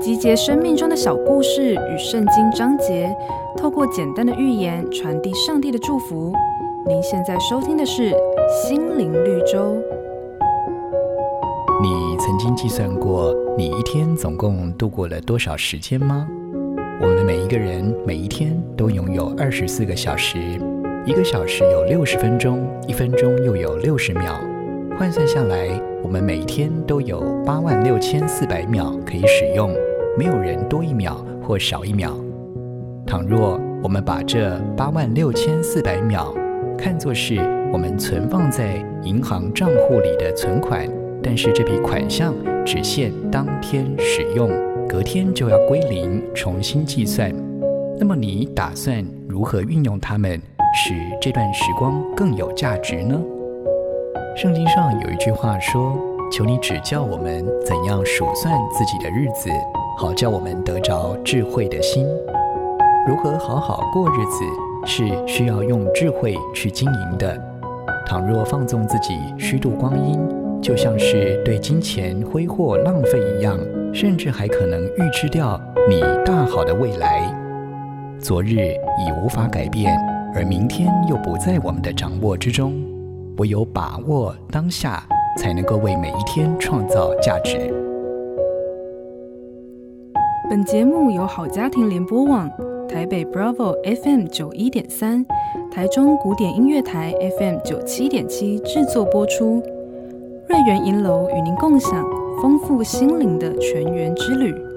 集结生命中的小故事与圣经章节，透过简单的寓言传递上帝的祝福。您现在收听的是《心灵绿洲》。你曾经计算过你一天总共度过了多少时间吗？我们每一个人每一天都拥有二十四个小时，一个小时有六十分钟，一分钟又有六十秒，换算下来，我们每天都有八万六千四百秒可以使用。没有人多一秒或少一秒。倘若我们把这八万六千四百秒看作是我们存放在银行账户里的存款，但是这笔款项只限当天使用，隔天就要归零，重新计算。那么你打算如何运用它们，使这段时光更有价值呢？圣经上有一句话说：“求你指教我们怎样数算自己的日子。”好叫我们得着智慧的心，如何好好过日子，是需要用智慧去经营的。倘若放纵自己虚度光阴，就像是对金钱挥霍浪费一样，甚至还可能预支掉你大好的未来。昨日已无法改变，而明天又不在我们的掌握之中，唯有把握当下，才能够为每一天创造价值。本节目由好家庭联播网、台北 Bravo FM 九一点三、台中古典音乐台 FM 九七点七制作播出。瑞源银楼与您共享丰富心灵的全员之旅。